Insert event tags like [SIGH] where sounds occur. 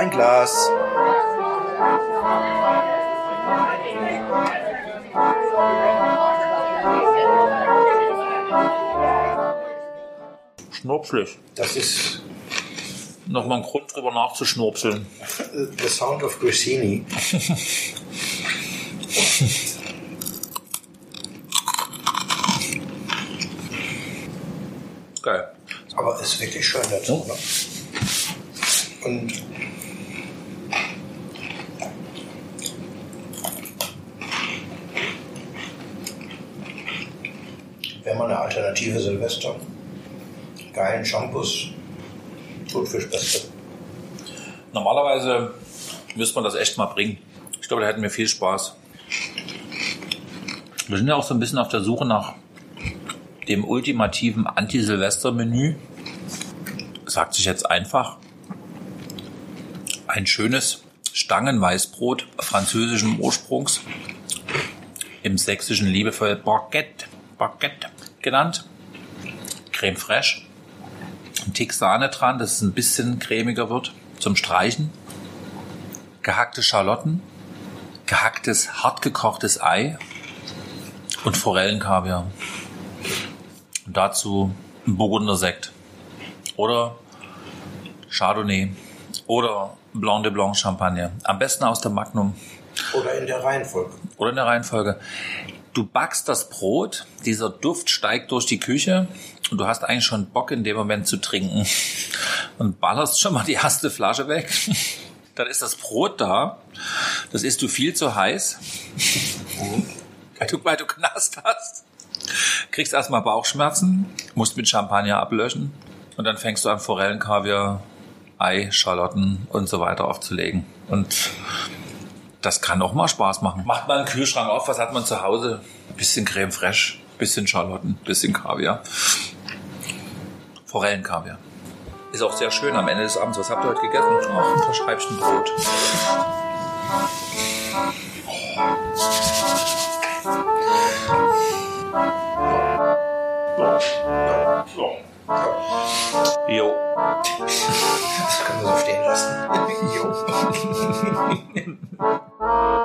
Ein Glas. Schnurpselig. Das ist Nochmal ein Grund drüber nachzuschnurpseln. The Sound of Grissini. Geil. Aber ist wirklich schön dazu. Ne? Und wäre mal eine alternative Silvester. Geilen Shampoos. Totfischbeste. Normalerweise müsste man das echt mal bringen. Ich glaube, da hätten wir viel Spaß. Wir sind ja auch so ein bisschen auf der Suche nach dem ultimativen Anti-Silvester-Menü. Sagt sich jetzt einfach. Ein schönes Stangenweißbrot französischen Ursprungs im sächsischen liebevoll Baguette, Baguette genannt. Creme fraiche. Ein Tick Sahne dran, dass es ein bisschen cremiger wird zum Streichen. Gehackte Schalotten, gehacktes, hartgekochtes Ei und Forellenkaviar. Und dazu ein Burgunder Sekt. Oder Chardonnay. Oder Blanc de Blanc Champagner. Am besten aus der Magnum. Oder in der Reihenfolge. Oder in der Reihenfolge. Du backst das Brot, dieser Duft steigt durch die Küche und du hast eigentlich schon Bock in dem Moment zu trinken. Und ballerst schon mal die erste Flasche weg. [LAUGHS] Dann ist das Brot da. Das isst du viel zu heiß. Weil du, weil du Knast hast. Kriegst erstmal Bauchschmerzen, musst mit Champagner ablöschen und dann fängst du an Forellenkaviar, Ei, Schalotten und so weiter aufzulegen. Und das kann auch mal Spaß machen. Macht mal einen Kühlschrank auf, was hat man zu Hause? Bisschen Creme fraiche, bisschen Schalotten, bisschen Kaviar. Forellenkaviar. Ist auch sehr schön am Ende des Abends. Was habt ihr heute gegessen? Ach, ein paar Scheibchen Brot. Jo. [LAUGHS] Das können wir so stehen lassen. Thank [LAUGHS] you.